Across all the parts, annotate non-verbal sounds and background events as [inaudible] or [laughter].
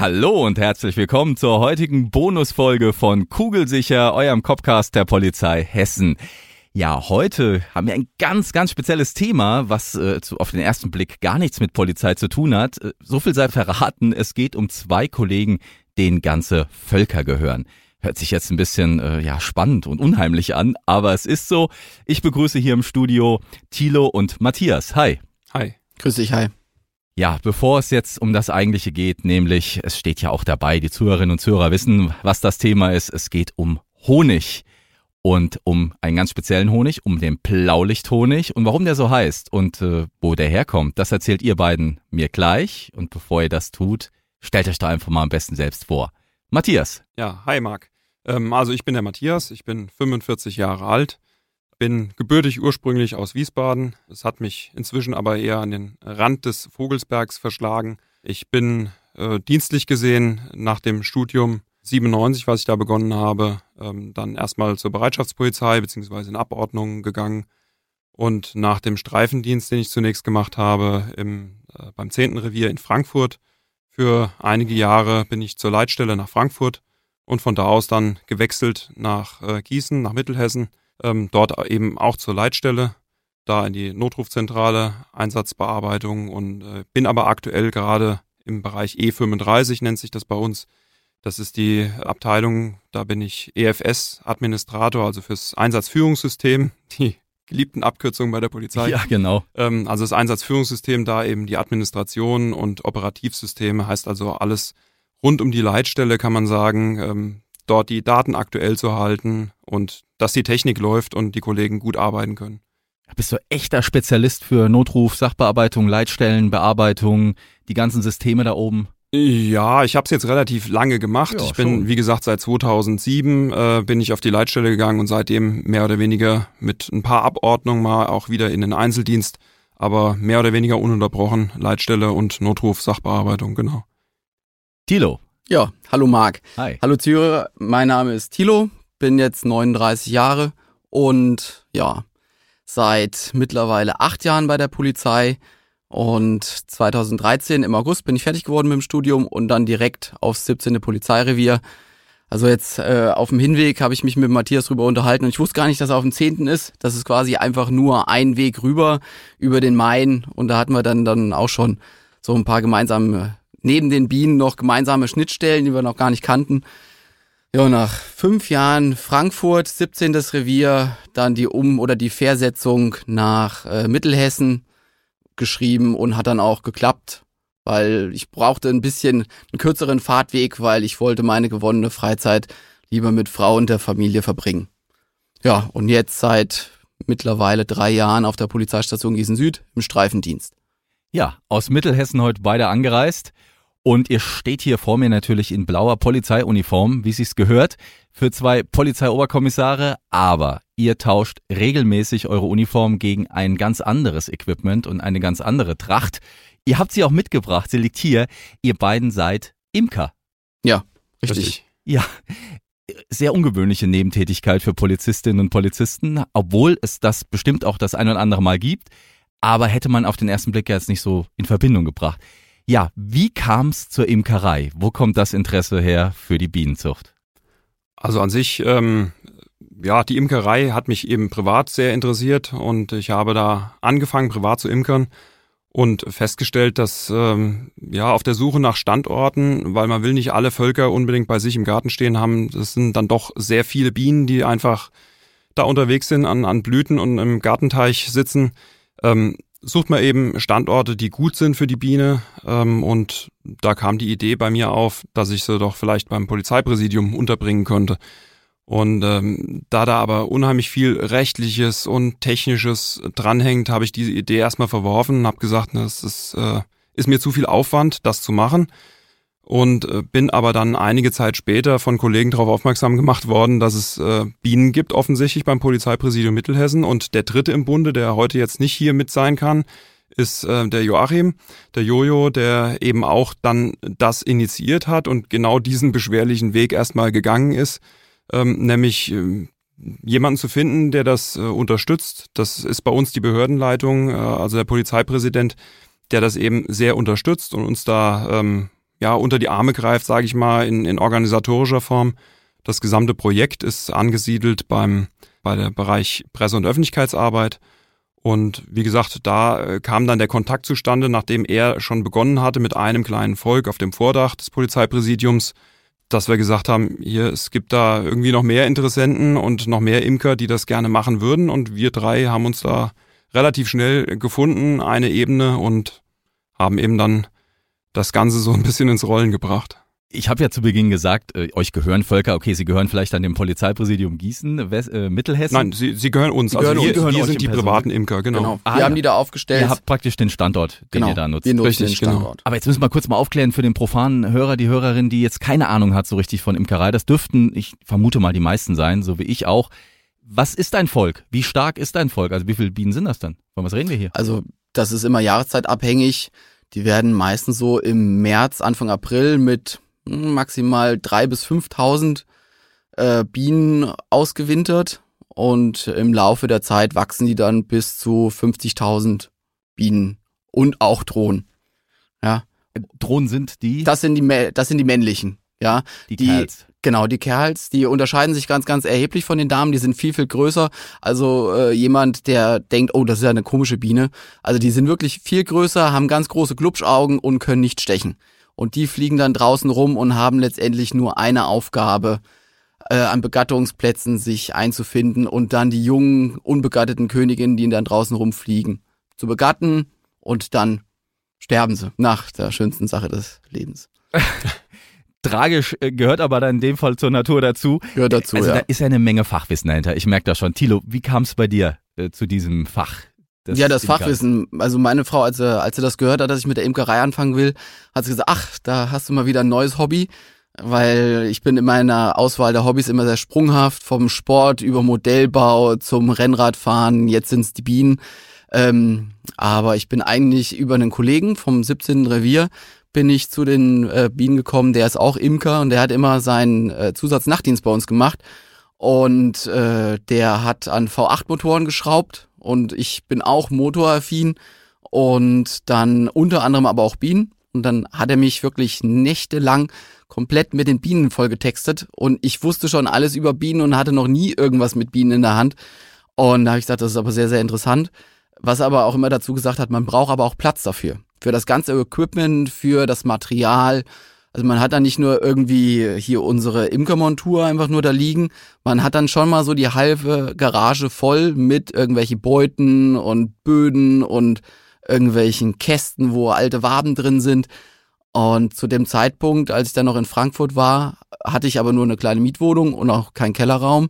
Hallo und herzlich willkommen zur heutigen Bonusfolge von Kugelsicher, eurem Copcast der Polizei Hessen. Ja, heute haben wir ein ganz, ganz spezielles Thema, was äh, zu, auf den ersten Blick gar nichts mit Polizei zu tun hat. Äh, so viel sei verraten, es geht um zwei Kollegen, denen ganze Völker gehören. Hört sich jetzt ein bisschen äh, ja spannend und unheimlich an, aber es ist so. Ich begrüße hier im Studio Thilo und Matthias. Hi. Hi. Grüß dich, hi. Ja, bevor es jetzt um das Eigentliche geht, nämlich, es steht ja auch dabei, die Zuhörerinnen und Zuhörer wissen, was das Thema ist. Es geht um Honig und um einen ganz speziellen Honig, um den Blaulichthonig und warum der so heißt und äh, wo der herkommt, das erzählt ihr beiden mir gleich. Und bevor ihr das tut, stellt euch da einfach mal am besten selbst vor. Matthias. Ja, hi Marc. Ähm, also ich bin der Matthias, ich bin 45 Jahre alt, bin gebürtig ursprünglich aus Wiesbaden. Es hat mich inzwischen aber eher an den Rand des Vogelsbergs verschlagen. Ich bin äh, dienstlich gesehen nach dem Studium 97, was ich da begonnen habe, ähm, dann erstmal zur Bereitschaftspolizei beziehungsweise in Abordnung gegangen und nach dem Streifendienst, den ich zunächst gemacht habe, im, äh, beim 10. Revier in Frankfurt, für einige Jahre bin ich zur Leitstelle nach Frankfurt und von da aus dann gewechselt nach äh, Gießen, nach Mittelhessen, ähm, dort eben auch zur Leitstelle, da in die Notrufzentrale, Einsatzbearbeitung und äh, bin aber aktuell gerade im Bereich E35, nennt sich das bei uns, das ist die Abteilung, da bin ich EFS-Administrator, also fürs Einsatzführungssystem, [laughs] die geliebten Abkürzungen bei der Polizei. Ja, genau. Ähm, also das Einsatzführungssystem, da eben die Administration und Operativsysteme, heißt also alles rund um die Leitstelle, kann man sagen, ähm, dort die Daten aktuell zu halten und dass die Technik läuft und die Kollegen gut arbeiten können. Bist du echter Spezialist für Notruf, Sachbearbeitung, Leitstellenbearbeitung, die ganzen Systeme da oben? Ja, ich habe es jetzt relativ lange gemacht. Ja, ich bin, schon. wie gesagt, seit 2007 äh, bin ich auf die Leitstelle gegangen und seitdem mehr oder weniger mit ein paar Abordnungen mal auch wieder in den Einzeldienst, aber mehr oder weniger ununterbrochen Leitstelle und Notruf, Sachbearbeitung, genau. Tilo. Ja, hallo Marc. Hi. Hallo Zürcher, mein Name ist Tilo, bin jetzt 39 Jahre und ja, seit mittlerweile acht Jahren bei der Polizei und 2013 im August bin ich fertig geworden mit dem Studium und dann direkt aufs 17. Polizeirevier. Also jetzt äh, auf dem Hinweg habe ich mich mit Matthias drüber unterhalten und ich wusste gar nicht, dass er auf dem 10. ist. Das ist quasi einfach nur ein Weg rüber über den Main und da hatten wir dann, dann auch schon so ein paar gemeinsame, neben den Bienen noch gemeinsame Schnittstellen, die wir noch gar nicht kannten. Ja, nach fünf Jahren Frankfurt, 17. Revier, dann die Um- oder die Versetzung nach äh, Mittelhessen, geschrieben und hat dann auch geklappt, weil ich brauchte ein bisschen einen kürzeren Fahrtweg, weil ich wollte meine gewonnene Freizeit lieber mit Frau und der Familie verbringen. Ja, und jetzt seit mittlerweile drei Jahren auf der Polizeistation Gießen Süd im Streifendienst. Ja, aus Mittelhessen heute beide angereist. Und ihr steht hier vor mir natürlich in blauer Polizeiuniform, wie sich's gehört, für zwei Polizeioberkommissare, aber ihr tauscht regelmäßig eure Uniform gegen ein ganz anderes Equipment und eine ganz andere Tracht. Ihr habt sie auch mitgebracht, sie liegt hier. Ihr beiden seid Imker. Ja, richtig. richtig. Ja, sehr ungewöhnliche Nebentätigkeit für Polizistinnen und Polizisten, obwohl es das bestimmt auch das ein oder andere Mal gibt. Aber hätte man auf den ersten Blick jetzt nicht so in Verbindung gebracht. Ja, wie kam es zur Imkerei? Wo kommt das Interesse her für die Bienenzucht? Also an sich, ähm, ja, die Imkerei hat mich eben privat sehr interessiert und ich habe da angefangen, privat zu imkern und festgestellt, dass ähm, ja auf der Suche nach Standorten, weil man will nicht alle Völker unbedingt bei sich im Garten stehen haben, das sind dann doch sehr viele Bienen, die einfach da unterwegs sind, an, an Blüten und im Gartenteich sitzen. Ähm, sucht man eben Standorte, die gut sind für die Biene. Ähm, und da kam die Idee bei mir auf, dass ich sie doch vielleicht beim Polizeipräsidium unterbringen könnte. Und ähm, da da aber unheimlich viel rechtliches und technisches dranhängt, habe ich diese Idee erstmal verworfen und habe gesagt, das ist, äh, ist mir zu viel Aufwand, das zu machen. Und äh, bin aber dann einige Zeit später von Kollegen darauf aufmerksam gemacht worden, dass es äh, Bienen gibt offensichtlich beim Polizeipräsidium Mittelhessen. Und der dritte im Bunde, der heute jetzt nicht hier mit sein kann, ist äh, der Joachim, der Jojo, der eben auch dann das initiiert hat und genau diesen beschwerlichen Weg erstmal gegangen ist ähm, nämlich äh, jemanden zu finden, der das unterstützt. Das ist bei uns die Behördenleitung, also der Polizeipräsident, der das eben sehr unterstützt und uns da ähm, ja unter die Arme greift, sage ich mal, in, in organisatorischer Form. Das gesamte Projekt ist angesiedelt beim bei der Bereich Presse- und Öffentlichkeitsarbeit. Und wie gesagt, da äh, kam dann der Kontakt zustande, nachdem er schon begonnen hatte mit einem kleinen Volk auf dem Vordach des Polizeipräsidiums dass wir gesagt haben, hier, es gibt da irgendwie noch mehr Interessenten und noch mehr Imker, die das gerne machen würden. Und wir drei haben uns da relativ schnell gefunden, eine Ebene und haben eben dann das Ganze so ein bisschen ins Rollen gebracht. Ich habe ja zu Beginn gesagt, äh, euch gehören Völker, okay, sie gehören vielleicht an dem Polizeipräsidium Gießen, West, äh, Mittelhessen. Nein, sie, sie gehören uns. Sie also gehören wir, uns, wir sind die privaten Imker, genau. genau. Ah, wir ja. haben die da aufgestellt. Ihr habt praktisch den Standort, den genau. ihr da nutzt. Wir nutzen Richtig, den Standort. Genau. Aber jetzt müssen wir kurz mal aufklären für den profanen Hörer, die Hörerin, die jetzt keine Ahnung hat so richtig von Imkerei. Das dürften, ich vermute mal, die meisten sein, so wie ich auch. Was ist dein Volk? Wie stark ist dein Volk? Also wie viele Bienen sind das dann? Von was reden wir hier? Also das ist immer jahreszeitabhängig. Die werden meistens so im März, Anfang April mit maximal drei bis 5.000 äh, Bienen ausgewintert und im Laufe der Zeit wachsen die dann bis zu 50.000 Bienen und auch Drohnen. Ja. Drohnen sind die? Das sind die, das sind die männlichen. Ja. Die, die Kerls. Genau, die Kerls, die unterscheiden sich ganz, ganz erheblich von den Damen. Die sind viel, viel größer. Also äh, jemand, der denkt, oh, das ist ja eine komische Biene. Also die sind wirklich viel größer, haben ganz große Glubschaugen und können nicht stechen. Und die fliegen dann draußen rum und haben letztendlich nur eine Aufgabe, äh, an Begattungsplätzen sich einzufinden und dann die jungen, unbegatteten Königinnen, die dann draußen rumfliegen, zu begatten und dann sterben sie nach der schönsten Sache des Lebens. [laughs] Tragisch äh, gehört aber dann in dem Fall zur Natur dazu. Gehört dazu, also ja. da ist ja eine Menge Fachwissen dahinter. Ich merke das schon. Tilo, wie kam es bei dir äh, zu diesem Fach? Das ja, das Fachwissen. Also meine Frau, als sie, als sie das gehört hat, dass ich mit der Imkerei anfangen will, hat sie gesagt, ach, da hast du mal wieder ein neues Hobby. Weil ich bin in meiner Auswahl der Hobbys immer sehr sprunghaft, vom Sport über Modellbau zum Rennradfahren, jetzt sind's die Bienen. Ähm, aber ich bin eigentlich über einen Kollegen vom 17. Revier bin ich zu den äh, Bienen gekommen, der ist auch Imker und der hat immer seinen äh, Zusatznachtdienst bei uns gemacht. Und äh, der hat an V8-Motoren geschraubt und ich bin auch motoraffin und dann unter anderem aber auch Bienen. Und dann hat er mich wirklich nächtelang komplett mit den Bienen vollgetextet und ich wusste schon alles über Bienen und hatte noch nie irgendwas mit Bienen in der Hand. Und da habe ich gesagt, das ist aber sehr, sehr interessant. Was aber auch immer dazu gesagt hat, man braucht aber auch Platz dafür. Für das ganze Equipment, für das Material, also man hat dann nicht nur irgendwie hier unsere Imkermontur einfach nur da liegen, man hat dann schon mal so die halbe Garage voll mit irgendwelchen Beuten und Böden und irgendwelchen Kästen, wo alte Waben drin sind. Und zu dem Zeitpunkt, als ich dann noch in Frankfurt war, hatte ich aber nur eine kleine Mietwohnung und auch keinen Kellerraum.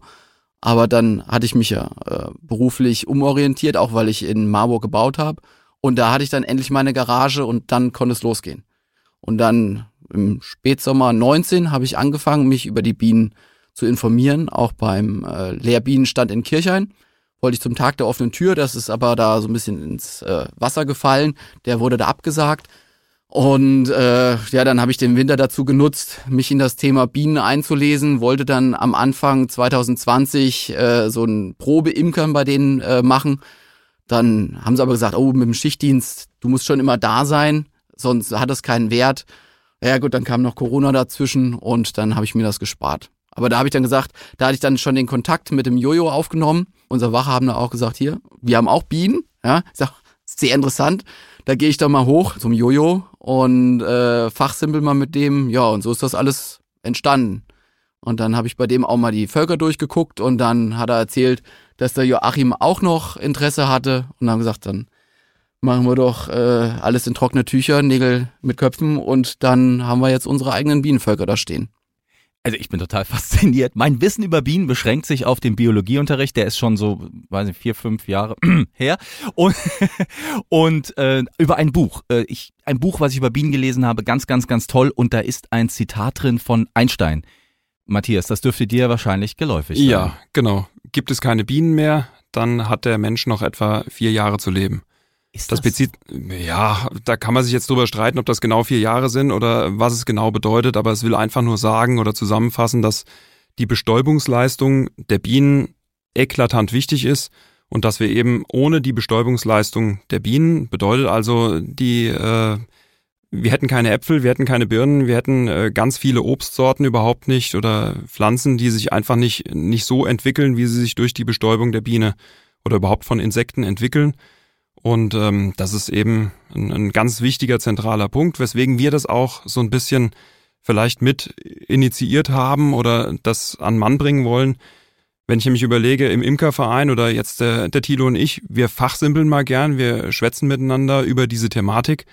Aber dann hatte ich mich ja äh, beruflich umorientiert, auch weil ich in Marburg gebaut habe. Und da hatte ich dann endlich meine Garage und dann konnte es losgehen. Und dann im Spätsommer 19 habe ich angefangen, mich über die Bienen zu informieren, auch beim äh, Lehrbienenstand in Kirchhain. Wollte ich zum Tag der offenen Tür, das ist aber da so ein bisschen ins äh, Wasser gefallen. Der wurde da abgesagt. Und äh, ja, dann habe ich den Winter dazu genutzt, mich in das Thema Bienen einzulesen, wollte dann am Anfang 2020 äh, so ein Probeimkern bei denen äh, machen. Dann haben sie aber gesagt, oh, mit dem Schichtdienst, du musst schon immer da sein, sonst hat es keinen Wert. Ja gut, dann kam noch Corona dazwischen und dann habe ich mir das gespart. Aber da habe ich dann gesagt, da hatte ich dann schon den Kontakt mit dem Jojo aufgenommen. Unser Wachhabender auch gesagt, hier, wir haben auch Bienen. Ja, [laughs] ich sag, sehr interessant. Da gehe ich doch mal hoch zum Jojo und äh, fachsimpel mal mit dem. Ja, und so ist das alles entstanden. Und dann habe ich bei dem auch mal die Völker durchgeguckt und dann hat er erzählt, dass der Joachim auch noch Interesse hatte und haben gesagt, dann machen wir doch äh, alles in trockene Tücher, Nägel mit Köpfen und dann haben wir jetzt unsere eigenen Bienenvölker da stehen. Also ich bin total [laughs] fasziniert. Mein Wissen über Bienen beschränkt sich auf den Biologieunterricht, der ist schon so, weiß nicht, vier, fünf Jahre [clears throat] her. Und, [laughs] und äh, über ein Buch. Äh, ich, ein Buch, was ich über Bienen gelesen habe, ganz, ganz, ganz toll. Und da ist ein Zitat drin von Einstein. Matthias, das dürfte dir wahrscheinlich geläufig sein. Ja, genau. Gibt es keine Bienen mehr, dann hat der Mensch noch etwa vier Jahre zu leben. Ist Das bezieht, ja, da kann man sich jetzt drüber streiten, ob das genau vier Jahre sind oder was es genau bedeutet, aber es will einfach nur sagen oder zusammenfassen, dass die Bestäubungsleistung der Bienen eklatant wichtig ist und dass wir eben ohne die Bestäubungsleistung der Bienen, bedeutet also die, äh, wir hätten keine Äpfel, wir hätten keine Birnen, wir hätten äh, ganz viele Obstsorten überhaupt nicht oder Pflanzen, die sich einfach nicht, nicht so entwickeln, wie sie sich durch die Bestäubung der Biene oder überhaupt von Insekten entwickeln. Und ähm, das ist eben ein, ein ganz wichtiger zentraler Punkt, weswegen wir das auch so ein bisschen vielleicht mit initiiert haben oder das an Mann bringen wollen. Wenn ich nämlich überlege, im Imkerverein oder jetzt der, der Tilo und ich, wir fachsimpeln mal gern, wir schwätzen miteinander über diese Thematik.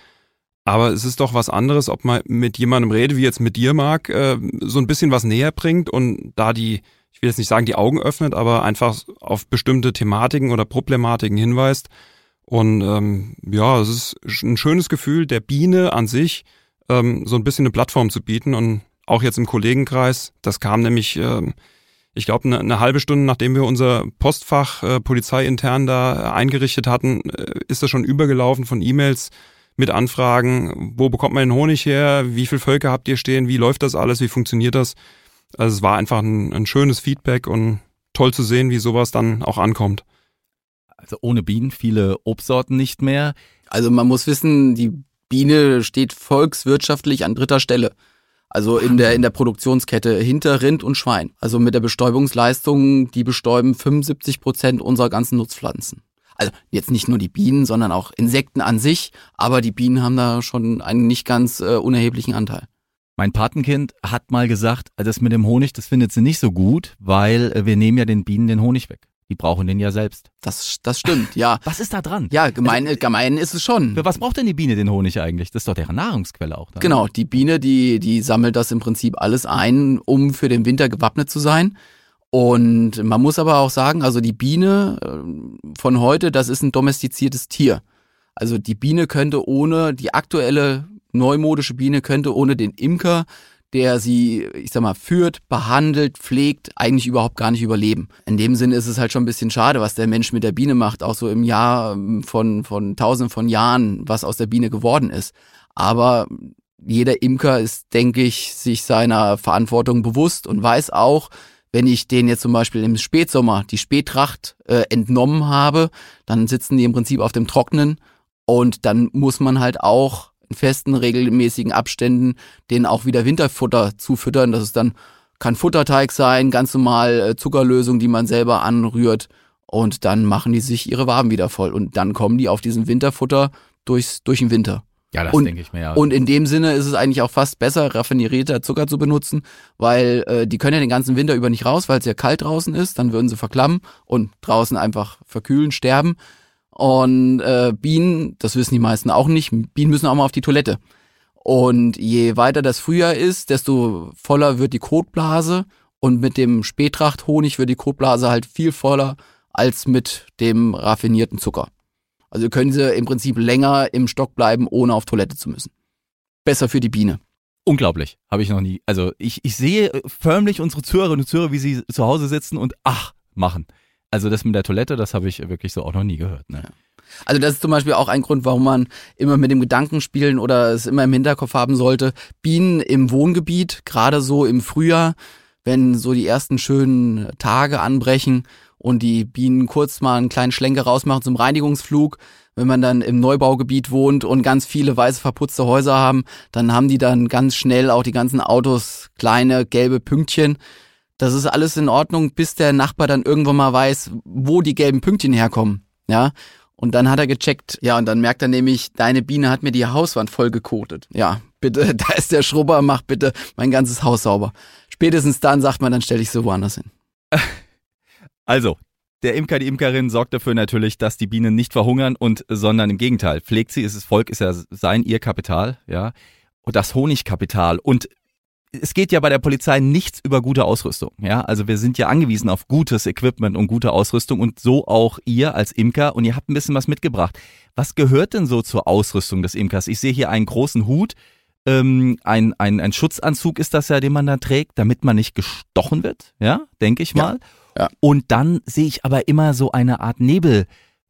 Aber es ist doch was anderes, ob man mit jemandem redet, wie jetzt mit dir, Marc, äh, so ein bisschen was näher bringt und da die, ich will jetzt nicht sagen, die Augen öffnet, aber einfach auf bestimmte Thematiken oder Problematiken hinweist. Und ähm, ja, es ist ein schönes Gefühl, der Biene an sich ähm, so ein bisschen eine Plattform zu bieten. Und auch jetzt im Kollegenkreis, das kam nämlich, ähm, ich glaube, eine, eine halbe Stunde, nachdem wir unser Postfach äh, polizeiintern da eingerichtet hatten, äh, ist das schon übergelaufen von E-Mails mit Anfragen, wo bekommt man den Honig her, wie viele Völker habt ihr stehen, wie läuft das alles, wie funktioniert das. Also es war einfach ein, ein schönes Feedback und toll zu sehen, wie sowas dann auch ankommt. Also ohne Bienen viele Obstsorten nicht mehr. Also man muss wissen, die Biene steht volkswirtschaftlich an dritter Stelle. Also in der, in der Produktionskette hinter Rind und Schwein. Also mit der Bestäubungsleistung, die bestäuben 75 Prozent unserer ganzen Nutzpflanzen. Also jetzt nicht nur die Bienen, sondern auch Insekten an sich, aber die Bienen haben da schon einen nicht ganz äh, unerheblichen Anteil. Mein Patenkind hat mal gesagt, das mit dem Honig, das findet sie nicht so gut, weil äh, wir nehmen ja den Bienen den Honig weg. Die brauchen den ja selbst. Das, das stimmt, ja. [laughs] Was ist da dran? Ja, gemein, gemein ist es schon. Für was braucht denn die Biene den Honig eigentlich? Das ist doch deren Nahrungsquelle auch. Dann. Genau, die Biene, die, die sammelt das im Prinzip alles ein, um für den Winter gewappnet zu sein. Und man muss aber auch sagen, also die Biene äh, von heute, das ist ein domestiziertes Tier. Also die Biene könnte ohne, die aktuelle neumodische Biene könnte ohne den Imker, der sie, ich sag mal, führt, behandelt, pflegt, eigentlich überhaupt gar nicht überleben. In dem Sinne ist es halt schon ein bisschen schade, was der Mensch mit der Biene macht, auch so im Jahr ähm, von, von tausenden von Jahren, was aus der Biene geworden ist. Aber jeder Imker ist, denke ich, sich seiner Verantwortung bewusst und weiß auch, wenn ich den jetzt zum Beispiel im Spätsommer die Spätracht äh, entnommen habe, dann sitzen die im Prinzip auf dem Trocknen und dann muss man halt auch in festen, regelmäßigen Abständen denen auch wieder Winterfutter zufüttern. Das ist dann, kann Futterteig sein, ganz normal äh, Zuckerlösung, die man selber anrührt und dann machen die sich ihre Waben wieder voll und dann kommen die auf diesen Winterfutter durchs, durch den Winter. Ja, das Und- denke ich mir ja. Und in dem Sinne ist es eigentlich auch fast besser, raffinierter Zucker zu benutzen, weil äh, die können ja den ganzen Winter über nicht raus, weil es ja kalt draußen ist, dann würden sie verklammen und draußen einfach verkühlen, sterben. Und äh, Bienen, das wissen die meisten auch nicht, Bienen müssen auch mal auf die Toilette. Und je weiter das Frühjahr ist, desto voller wird die Kotblase und mit dem Spätrachthonig wird die Kotblase halt viel voller als mit dem raffinierten Zucker. Also können sie im Prinzip länger im Stock bleiben, ohne auf Toilette zu müssen. Besser für die Biene. Unglaublich, habe ich noch nie. Also ich, ich sehe äh, förmlich unsere Zuhörerinnen und Zuhörer, wie sie zu Hause sitzen und ach machen. Also das mit der Toilette, das habe ich wirklich so auch noch nie gehört. Ne? Also das ist zum Beispiel auch ein Grund, warum man immer mit dem Gedanken spielen oder es immer im Hinterkopf haben sollte. Bienen im Wohngebiet, gerade so im Frühjahr, wenn so die ersten schönen Tage anbrechen und die Bienen kurz mal einen kleinen Schlenker rausmachen zum Reinigungsflug. Wenn man dann im Neubaugebiet wohnt und ganz viele weiße verputzte Häuser haben, dann haben die dann ganz schnell auch die ganzen Autos kleine gelbe Pünktchen. Das ist alles in Ordnung, bis der Nachbar dann irgendwann mal weiß, wo die gelben Pünktchen herkommen. Ja, und dann hat er gecheckt, ja, und dann merkt er nämlich, deine Biene hat mir die Hauswand vollgekotet. Ja, bitte, [laughs] da ist der Schrubber, mach bitte mein ganzes Haus sauber. Spätestens dann sagt man, dann stelle ich so woanders hin. [laughs] Also, der Imker, die Imkerin sorgt dafür natürlich, dass die Bienen nicht verhungern und, sondern im Gegenteil, pflegt sie, ist das Volk, ist ja sein, ihr Kapital, ja. Und das Honigkapital. Und es geht ja bei der Polizei nichts über gute Ausrüstung. Ja, also wir sind ja angewiesen auf gutes Equipment und gute Ausrüstung und so auch ihr als Imker und ihr habt ein bisschen was mitgebracht. Was gehört denn so zur Ausrüstung des Imkers? Ich sehe hier einen großen Hut, ähm, ein, ein, ein Schutzanzug ist das ja, den man da trägt, damit man nicht gestochen wird, ja, denke ich mal. Ja, ja. Und dann sehe ich aber immer so eine Art Nebel,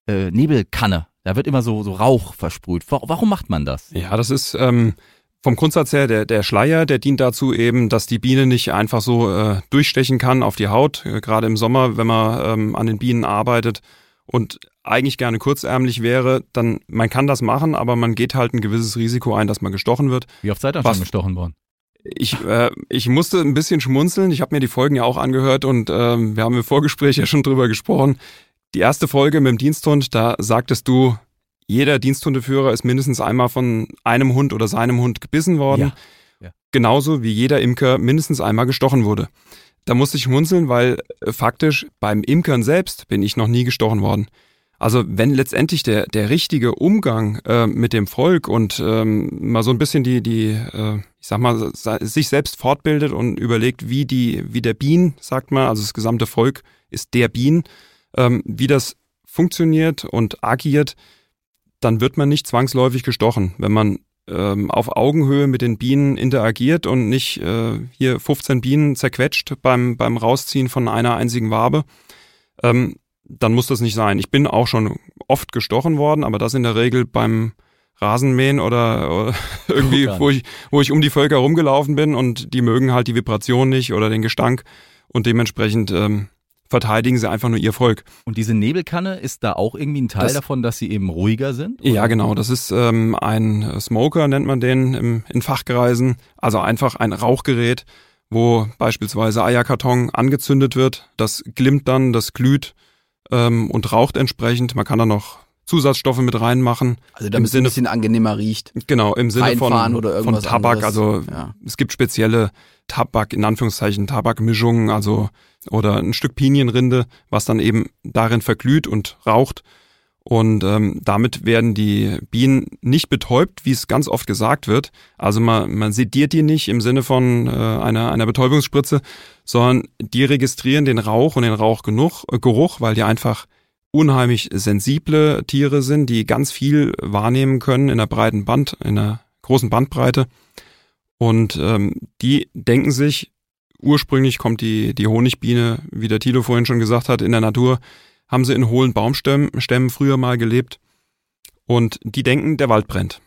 äh, Nebelkanne. Da wird immer so, so Rauch versprüht. Warum macht man das? Ja, das ist ähm, vom Grundsatz her, der, der Schleier, der dient dazu eben, dass die Biene nicht einfach so äh, durchstechen kann auf die Haut, äh, gerade im Sommer, wenn man ähm, an den Bienen arbeitet und eigentlich gerne kurzärmlich wäre, dann man kann das machen, aber man geht halt ein gewisses Risiko ein, dass man gestochen wird. Wie oft seid ihr schon gestochen worden? Ich, äh, ich musste ein bisschen schmunzeln. Ich habe mir die Folgen ja auch angehört und ähm, wir haben im Vorgespräch ja schon drüber gesprochen. Die erste Folge mit dem Diensthund, da sagtest du, jeder Diensthundeführer ist mindestens einmal von einem Hund oder seinem Hund gebissen worden. Ja. Ja. Genauso wie jeder Imker mindestens einmal gestochen wurde. Da musste ich schmunzeln, weil äh, faktisch beim Imkern selbst bin ich noch nie gestochen worden. Also wenn letztendlich der, der richtige Umgang äh, mit dem Volk und ähm, mal so ein bisschen die, die äh, ich sag mal, sich selbst fortbildet und überlegt, wie die, wie der Bien, sagt man, also das gesamte Volk ist der Bien, ähm, wie das funktioniert und agiert, dann wird man nicht zwangsläufig gestochen, wenn man ähm, auf Augenhöhe mit den Bienen interagiert und nicht äh, hier 15 Bienen zerquetscht beim, beim Rausziehen von einer einzigen Wabe, ähm, dann muss das nicht sein. Ich bin auch schon oft gestochen worden, aber das in der Regel beim Rasenmähen oder, oder [laughs] irgendwie, wo ich, wo ich um die Völker rumgelaufen bin und die mögen halt die Vibration nicht oder den Gestank und dementsprechend ähm, verteidigen sie einfach nur ihr Volk. Und diese Nebelkanne, ist da auch irgendwie ein Teil das, davon, dass sie eben ruhiger sind? Oder? Ja, genau. Das ist ähm, ein Smoker, nennt man den im, in Fachkreisen. Also einfach ein Rauchgerät, wo beispielsweise Eierkarton angezündet wird. Das glimmt dann, das glüht ähm, und raucht entsprechend. Man kann da noch Zusatzstoffe mit reinmachen. Also damit es ein bisschen angenehmer riecht. Genau, im Sinne von, von Tabak. Anderes. Also ja. es gibt spezielle Tabak, in Anführungszeichen Tabakmischungen, also oder ein Stück Pinienrinde, was dann eben darin verglüht und raucht. Und ähm, damit werden die Bienen nicht betäubt, wie es ganz oft gesagt wird. Also man, man sediert die nicht im Sinne von äh, einer, einer Betäubungsspritze, sondern die registrieren den Rauch und den Rauchgeruch, äh, weil die einfach unheimlich sensible Tiere sind, die ganz viel wahrnehmen können in der breiten Band, in der großen Bandbreite. Und ähm, die denken sich, ursprünglich kommt die, die Honigbiene, wie der Tilo vorhin schon gesagt hat, in der Natur, haben sie in hohlen Baumstämmen Stämmen früher mal gelebt. Und die denken, der Wald brennt.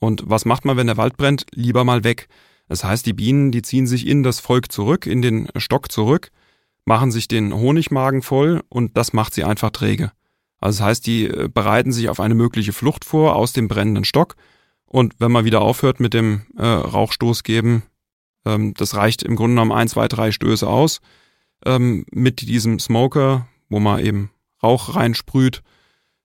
Und was macht man, wenn der Wald brennt? Lieber mal weg. Das heißt, die Bienen, die ziehen sich in das Volk zurück, in den Stock zurück, machen sich den Honigmagen voll und das macht sie einfach träge. Also das heißt, die äh, bereiten sich auf eine mögliche Flucht vor aus dem brennenden Stock und wenn man wieder aufhört mit dem äh, Rauchstoß geben, ähm, das reicht im Grunde genommen ein, zwei, drei Stöße aus ähm, mit diesem Smoker, wo man eben Rauch reinsprüht,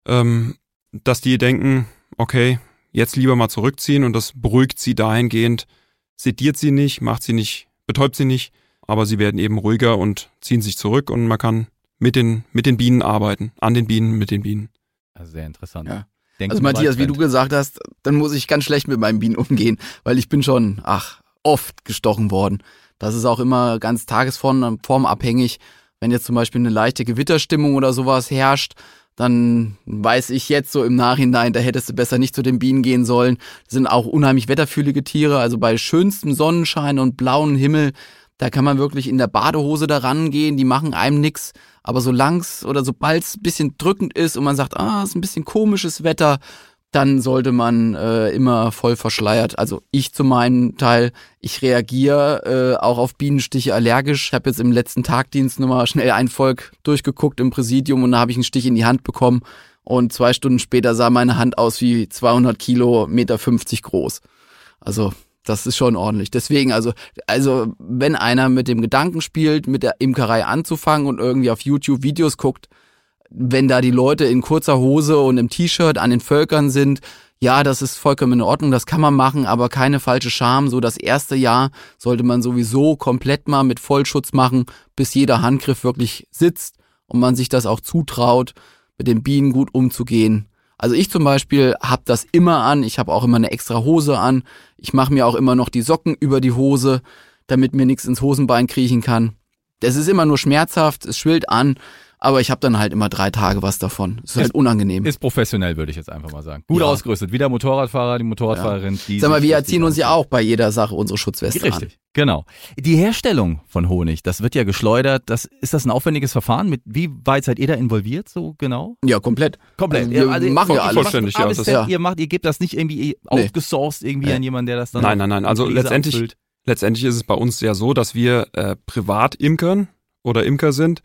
ähm, dass die denken, okay, jetzt lieber mal zurückziehen und das beruhigt sie dahingehend, sediert sie nicht, macht sie nicht, betäubt sie nicht, aber sie werden eben ruhiger und ziehen sich zurück und man kann mit den, mit den Bienen arbeiten, an den Bienen, mit den Bienen. Also sehr interessant. Ja. Denken also Matthias, wie du gesagt hast, dann muss ich ganz schlecht mit meinen Bienen umgehen, weil ich bin schon, ach, oft gestochen worden. Das ist auch immer ganz tagesformabhängig. Wenn jetzt zum Beispiel eine leichte Gewitterstimmung oder sowas herrscht, dann weiß ich jetzt so im Nachhinein, da hättest du besser nicht zu den Bienen gehen sollen. Das sind auch unheimlich wetterfühlige Tiere. Also bei schönstem Sonnenschein und blauen Himmel, da kann man wirklich in der Badehose da rangehen, die machen einem nix. Aber solang's oder sobald es ein bisschen drückend ist und man sagt, ah, ist ein bisschen komisches Wetter, dann sollte man äh, immer voll verschleiert. Also ich zu meinem Teil, ich reagiere äh, auch auf Bienenstiche allergisch. Ich habe jetzt im letzten Tagdienst nochmal schnell ein Volk durchgeguckt im Präsidium und da habe ich einen Stich in die Hand bekommen. Und zwei Stunden später sah meine Hand aus wie 200 Kilo, Meter 50 groß. Also das ist schon ordentlich. Deswegen, also, also, wenn einer mit dem Gedanken spielt, mit der Imkerei anzufangen und irgendwie auf YouTube Videos guckt, wenn da die Leute in kurzer Hose und im T-Shirt an den Völkern sind, ja, das ist vollkommen in Ordnung, das kann man machen, aber keine falsche Scham. So das erste Jahr sollte man sowieso komplett mal mit Vollschutz machen, bis jeder Handgriff wirklich sitzt und man sich das auch zutraut, mit den Bienen gut umzugehen. Also ich zum Beispiel habe das immer an, ich habe auch immer eine extra Hose an, ich mache mir auch immer noch die Socken über die Hose, damit mir nichts ins Hosenbein kriechen kann. Das ist immer nur schmerzhaft, es schwillt an, aber ich habe dann halt immer drei Tage was davon. Das ist, halt unangenehm. Ist professionell, würde ich jetzt einfach mal sagen. Gut Ja. ausgerüstet. Wie der Motorradfahrer, die Motorradfahrerin. Die Sag mal, wir erziehen uns ja auch bei jeder Sache unsere Schutzweste an. Richtig, genau. Die Herstellung von Honig, das wird ja geschleudert. Das, ist das ein aufwendiges Verfahren? Mit, wie weit seid ihr da involviert, so genau? Ja, komplett. Komplett. Also wir machen ja alles. vollständig, ja, Alles ja. ja. Ihr macht, ihr gebt das nicht irgendwie Nee. outgesourced irgendwie Nee. an jemanden, der das dann Nein, nein, nein. Also letztendlich, abfüllt? letztendlich ist es bei uns ja so, dass wir äh, privat Imkern oder Imker sind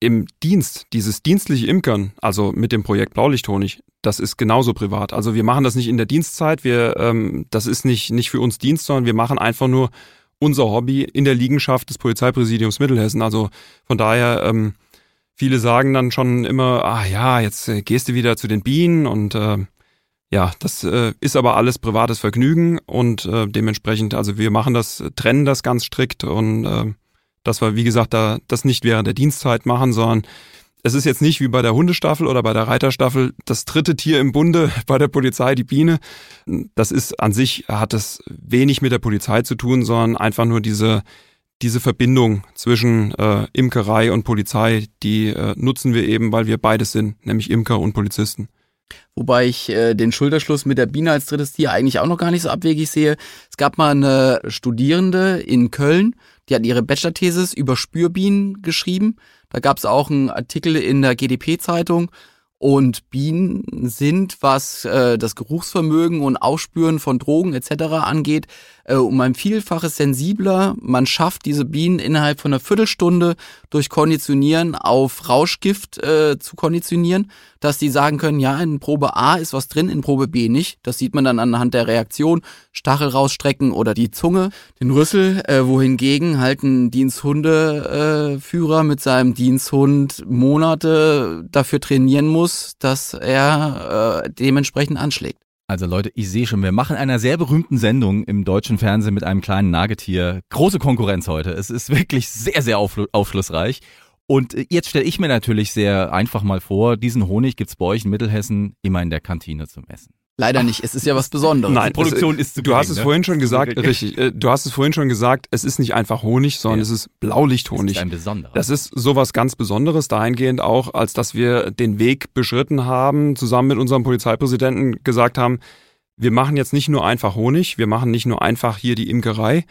im Dienst, dieses dienstliche Imkern, also mit dem Projekt Blaulichthonig, das ist genauso privat. Also wir machen das nicht in der Dienstzeit, wir, ähm, das ist nicht, nicht für uns Dienst, sondern wir machen einfach nur unser Hobby in der Liegenschaft des Polizeipräsidiums Mittelhessen. Also von daher, ähm, viele sagen dann schon immer, ah ja, jetzt äh, gehst du wieder zu den Bienen und äh, ja, das äh, ist aber alles privates Vergnügen und äh, dementsprechend, also wir machen das, trennen das ganz strikt und äh, dass wir, wie gesagt, da das nicht während der Dienstzeit machen, sondern es ist jetzt nicht wie bei der Hundestaffel oder bei der Reiterstaffel das dritte Tier im Bunde [laughs] bei der Polizei, die Biene. Das ist an sich, hat das wenig mit der Polizei zu tun, sondern einfach nur diese, diese Verbindung zwischen äh, Imkerei und Polizei, die äh, nutzen wir eben, weil wir beides sind, nämlich Imker und Polizisten. Wobei ich äh, den Schulterschluss mit der Biene als drittes Tier eigentlich auch noch gar nicht so abwegig sehe. Es gab mal eine Studierende in Köln, die hat ihre Bachelor-Thesis über Spürbienen geschrieben. Da gab es auch einen Artikel in der GDP-Zeitung. Und Bienen sind, was äh, das Geruchsvermögen und Aufspüren von Drogen etc. angeht, äh, um ein Vielfaches sensibler. Man schafft diese Bienen innerhalb von einer Viertelstunde durch Konditionieren auf Rauschgift äh, zu konditionieren, dass die sagen können, ja, in Probe A ist was drin, in Probe B nicht. Das sieht man dann anhand der Reaktion, Stachel rausstrecken oder die Zunge, den Rüssel, äh, wohingegen halt ein Diensthundeführer äh, mit seinem Diensthund Monate dafür trainieren muss, dass er äh, dementsprechend anschlägt. Also Leute, ich sehe schon, wir machen einer sehr berühmten Sendung im deutschen Fernsehen mit einem kleinen Nagetier. Große Konkurrenz heute. Es ist wirklich sehr, sehr aufschlu- aufschlussreich. Und äh, jetzt stelle ich mir natürlich sehr einfach mal vor, diesen Honig gibt's bei euch in Mittelhessen immer in der Kantine zum Essen. Leider nicht, es ist ja was Besonderes. Nein, Produktion es, ist zu Du hast es ne? vorhin schon gesagt, richtig. äh, Du hast es vorhin schon gesagt, es ist nicht einfach Honig, sondern Ja. es ist Das Blaulichthonig. ist ein besonderer. Das ist sowas ganz Besonderes dahingehend auch, als dass wir den Weg beschritten haben, zusammen mit unserem Polizeipräsidenten gesagt haben, wir machen jetzt nicht nur einfach Honig, wir machen nicht nur einfach hier die Imkerei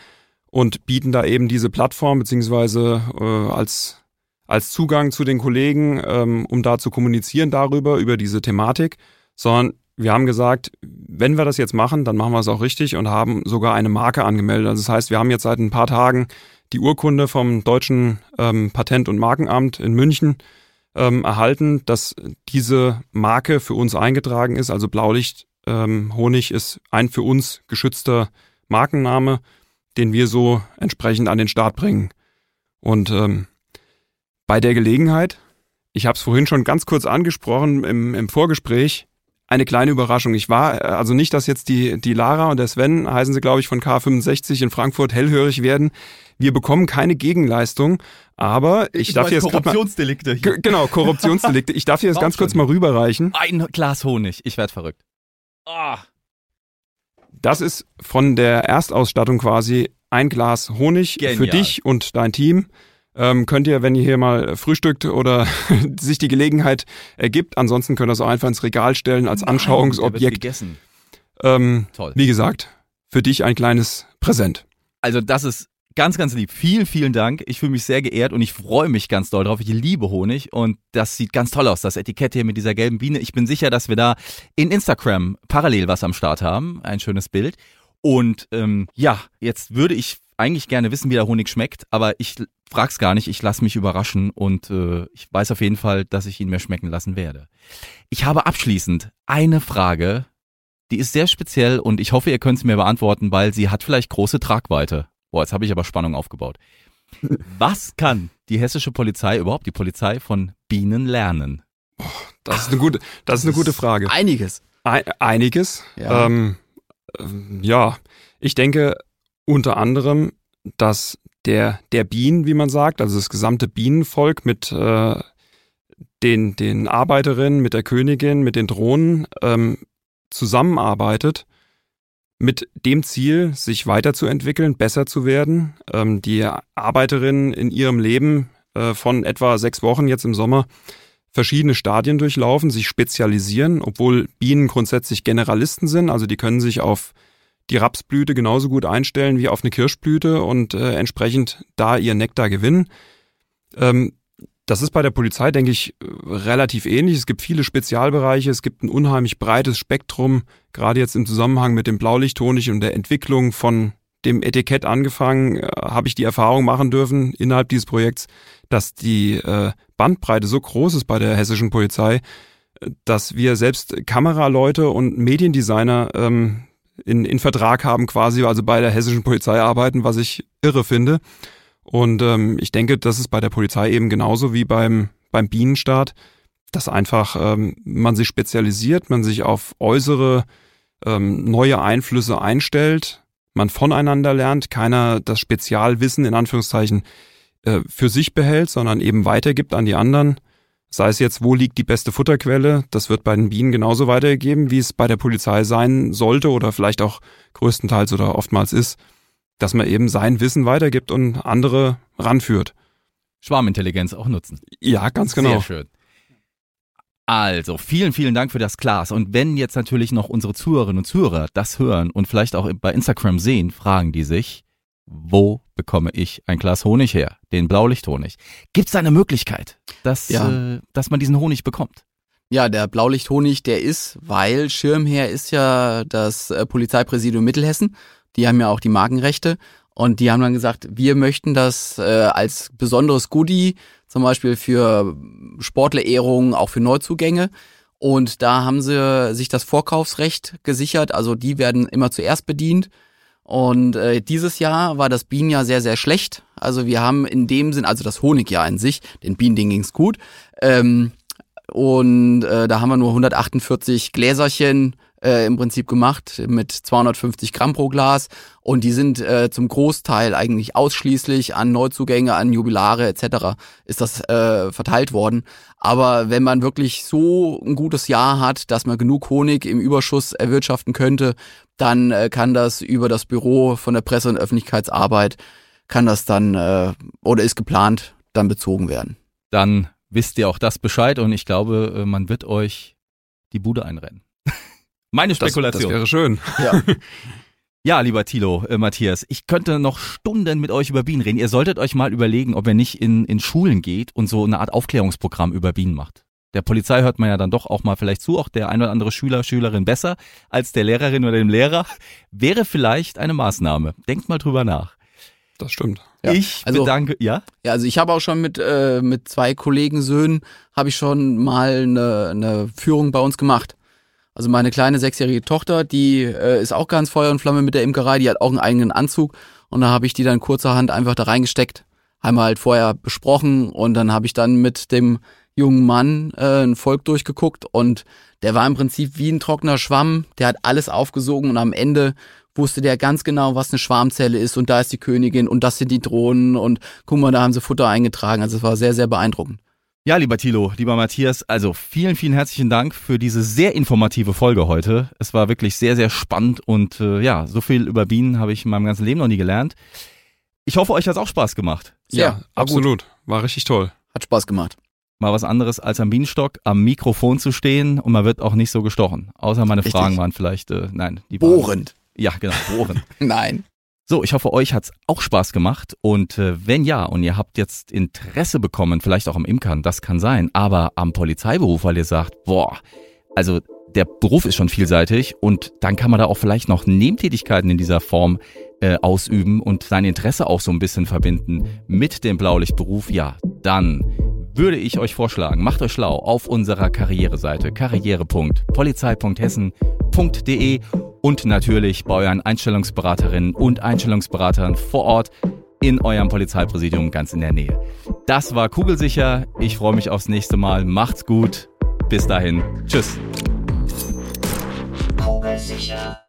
und bieten da eben diese Plattform beziehungsweise äh, als als Zugang zu den Kollegen, ähm, um da zu kommunizieren darüber, über diese Thematik, sondern wir haben gesagt, wenn wir das jetzt machen, dann machen wir es auch richtig und haben sogar eine Marke angemeldet. Also das heißt, wir haben jetzt seit ein paar Tagen die Urkunde vom deutschen ähm, Patent- und Markenamt in München ähm, erhalten, dass diese Marke für uns eingetragen ist. Also Blaulicht ähm, Honig ist ein für uns geschützter Markenname, den wir so entsprechend an den Start bringen. Und ähm, bei der Gelegenheit, ich habe es vorhin schon ganz kurz angesprochen im, im Vorgespräch, eine kleine Überraschung. Ich war, äh, also nicht, dass jetzt die, die Lara und der Sven, heißen sie glaube ich von K65 in Frankfurt, hellhörig werden. Wir bekommen keine Gegenleistung, aber ich, darf dir jetzt grad mal, Korruptionsdelikte. G- genau, Korruptionsdelikte. Ich darf das Warum ganz kurz mal rüberreichen. Ein Glas Honig. Ich werd verrückt. Ah. Das ist von der Erstausstattung quasi ein Glas Honig für Genial. dich und dein Team. Ähm, könnt ihr, wenn ihr hier mal frühstückt oder [laughs] sich die Gelegenheit ergibt, ansonsten könnt ihr es auch einfach ins Regal stellen als Nein, Anschauungsobjekt. gegessen. Ähm, Toll. wie gesagt, für dich ein kleines Präsent. Also das ist ganz, ganz lieb. Vielen, vielen Dank. Ich fühle mich sehr geehrt und ich freue mich ganz doll drauf. Ich liebe Honig und das sieht ganz toll aus, das Etikett hier mit dieser gelben Biene. Ich bin sicher, dass wir da in Instagram parallel was am Start haben. Ein schönes Bild. Und ähm, ja, jetzt würde ich eigentlich gerne wissen, wie der Honig schmeckt, aber ich frag's gar nicht. Ich lasse mich überraschen und äh, ich weiß auf jeden Fall, dass ich ihn mir schmecken lassen werde. Ich habe abschließend eine Frage, die ist sehr speziell und ich hoffe, ihr könnt sie mir beantworten, weil sie hat vielleicht große Tragweite. Boah, jetzt habe ich aber Spannung aufgebaut. [laughs] Was kann die hessische Polizei, überhaupt die Polizei von Bienen lernen? Das ist eine gute, das ist eine gute Frage. Einiges. Ein, einiges. Ja. Ähm, ähm, ja, ich denke unter anderem, dass der, der Bienen, wie man sagt, also das gesamte Bienenvolk mit äh, den, den Arbeiterinnen, mit der Königin, mit den Drohnen ähm, zusammenarbeitet, mit dem Ziel, sich weiterzuentwickeln, besser zu werden. Ähm, die Arbeiterinnen in ihrem Leben äh, von etwa sechs Wochen jetzt im Sommer verschiedene Stadien durchlaufen, sich spezialisieren, obwohl Bienen grundsätzlich Generalisten sind. Also die können sich auf die Rapsblüte genauso gut einstellen wie auf eine Kirschblüte und äh, entsprechend da ihr Nektar gewinnen. Ähm, das ist bei der Polizei, denke ich, relativ ähnlich. Es gibt viele Spezialbereiche, es gibt ein unheimlich breites Spektrum, gerade jetzt im Zusammenhang mit dem Blaulichthonig und der Entwicklung von dem Etikett angefangen, äh, habe ich die Erfahrung machen dürfen innerhalb dieses Projekts, dass die äh, Bandbreite so groß ist bei der hessischen Polizei, dass wir selbst Kameraleute und Mediendesigner ähm, in, in Vertrag haben quasi, also bei der hessischen Polizei arbeiten, was ich irre finde. Und ähm, ich denke, das ist bei der Polizei eben genauso wie beim, beim Bienenstaat, dass einfach ähm, man sich spezialisiert, man sich auf äußere ähm, neue Einflüsse einstellt, man voneinander lernt, keiner das Spezialwissen in Anführungszeichen äh, für sich behält, sondern eben weitergibt an die anderen. Sei es jetzt, wo liegt die beste Futterquelle, das wird bei den Bienen genauso weitergegeben, wie es bei der Polizei sein sollte oder vielleicht auch größtenteils oder oftmals ist dass man eben sein Wissen weitergibt und andere ranführt. Schwarmintelligenz auch nutzen. Ja, ganz genau. Sehr schön. Also, vielen, vielen Dank für das Glas. Und wenn jetzt natürlich noch unsere Zuhörerinnen und Zuhörer das hören und vielleicht auch bei Instagram sehen, fragen die sich, wo bekomme ich ein Glas Honig her? Den Blaulichthonig. Gibt es eine Möglichkeit, dass, ja. äh, dass man diesen Honig bekommt? Ja, der Blaulichthonig, der ist, weil Schirmherr ist ja das äh, Polizeipräsidium Mittelhessen die haben ja auch die Markenrechte und die haben dann gesagt, wir möchten das äh, als besonderes Goodie, zum Beispiel für Sportlerehrungen, auch für Neuzugänge. Und da haben sie sich das Vorkaufsrecht gesichert, also die werden immer zuerst bedient. Und äh, dieses Jahr war das Bienenjahr sehr, sehr schlecht. Also wir haben in dem Sinn, also das Honigjahr in sich, den Bienen ging's gut. Ähm, und äh, da haben wir nur 148 Gläserchen äh, im Prinzip gemacht mit 250 Gramm pro Glas und die sind äh, zum Großteil eigentlich ausschließlich an Neuzugänge, an Jubilare etc. ist das äh, verteilt worden. Aber wenn man wirklich so ein gutes Jahr hat, dass man genug Honig im Überschuss erwirtschaften könnte, dann äh, kann das über das Büro von der Presse- und Öffentlichkeitsarbeit kann das dann äh, oder ist geplant dann bezogen werden. Dann wisst ihr auch das Bescheid und ich glaube, äh, man wird euch die Bude einrennen. Meine Spekulation. Das, das wäre schön. Ja. [laughs] Ja, lieber Thilo, äh, Matthias, ich könnte noch Stunden mit euch über Bienen reden. Ihr solltet euch mal überlegen, ob ihr nicht in, in Schulen geht und so eine Art Aufklärungsprogramm über Bienen macht. Der Polizei hört man ja dann doch auch mal vielleicht zu, auch der ein oder andere Schüler, Schülerin besser als der Lehrerin oder dem Lehrer. Wäre vielleicht eine Maßnahme. Denkt mal drüber nach. Das stimmt. Ja. Ich also, bedanke, ja? Ja, also ich habe auch schon mit, äh, mit zwei Kollegen Söhnen, habe ich schon mal eine, eine Führung bei uns gemacht. Also meine kleine sechsjährige Tochter, die äh, ist auch ganz Feuer und Flamme mit der Imkerei, die hat auch einen eigenen Anzug. Und da habe ich die dann kurzerhand einfach da reingesteckt, einmal halt vorher besprochen und dann habe ich dann mit dem jungen Mann äh, ein Volk durchgeguckt. Und der war im Prinzip wie ein trockener Schwamm, der hat alles aufgesogen und am Ende wusste der ganz genau, was eine Schwarmzelle ist. Und da ist die Königin und das sind die Drohnen. Und guck mal, da haben sie Futter eingetragen. Also es war sehr, sehr beeindruckend. Ja, lieber Thilo, lieber Matthias, also vielen, vielen herzlichen Dank für diese sehr informative Folge heute. Es war wirklich sehr, sehr spannend und äh, ja, so viel über Bienen habe ich in meinem ganzen Leben noch nie gelernt. Ich hoffe, euch hat es auch Spaß gemacht. Ja, ja absolut. Gut. War richtig toll. Hat Spaß gemacht. Mal was anderes als am Bienenstock, am Mikrofon zu stehen und man wird auch nicht so gestochen. Außer meine richtig. Fragen waren vielleicht, äh, nein, die Bohrend. Ja, genau, bohrend. [laughs] nein. So, ich hoffe, euch hat's auch Spaß gemacht. Und äh, wenn ja und ihr habt jetzt Interesse bekommen, vielleicht auch am Imkern, das kann sein, aber am Polizeiberuf, weil ihr sagt, boah, also der Beruf ist schon vielseitig und dann kann man da auch vielleicht noch Nebentätigkeiten in dieser Form äh, ausüben und sein Interesse auch so ein bisschen verbinden mit dem Blaulichtberuf, ja, dann würde ich euch vorschlagen, macht euch schlau auf unserer Karriereseite karriere.polizei.hessen.de und natürlich bei euren Einstellungsberaterinnen und Einstellungsberatern vor Ort in eurem Polizeipräsidium ganz in der Nähe. Das war Kugelsicher. Ich freue mich aufs nächste Mal. Macht's gut. Bis dahin. Tschüss. Kugelsicher.